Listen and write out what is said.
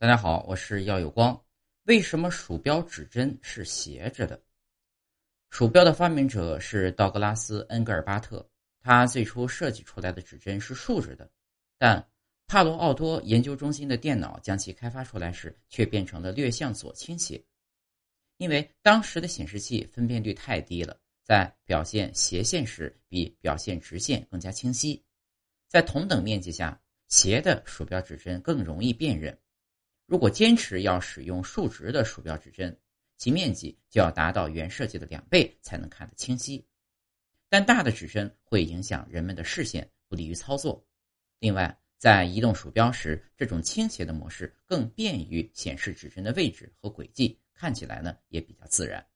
大家好，我是耀有光。为什么鼠标指针是斜着的？鼠标的发明者是道格拉斯·恩格尔巴特，他最初设计出来的指针是竖着的，但帕罗奥多研究中心的电脑将其开发出来时，却变成了略向左倾斜。因为当时的显示器分辨率太低了，在表现斜线时比表现直线更加清晰，在同等面积下，斜的鼠标指针更容易辨认。如果坚持要使用竖直的鼠标指针，其面积就要达到原设计的两倍才能看得清晰。但大的指针会影响人们的视线，不利于操作。另外，在移动鼠标时，这种倾斜的模式更便于显示指针的位置和轨迹，看起来呢也比较自然。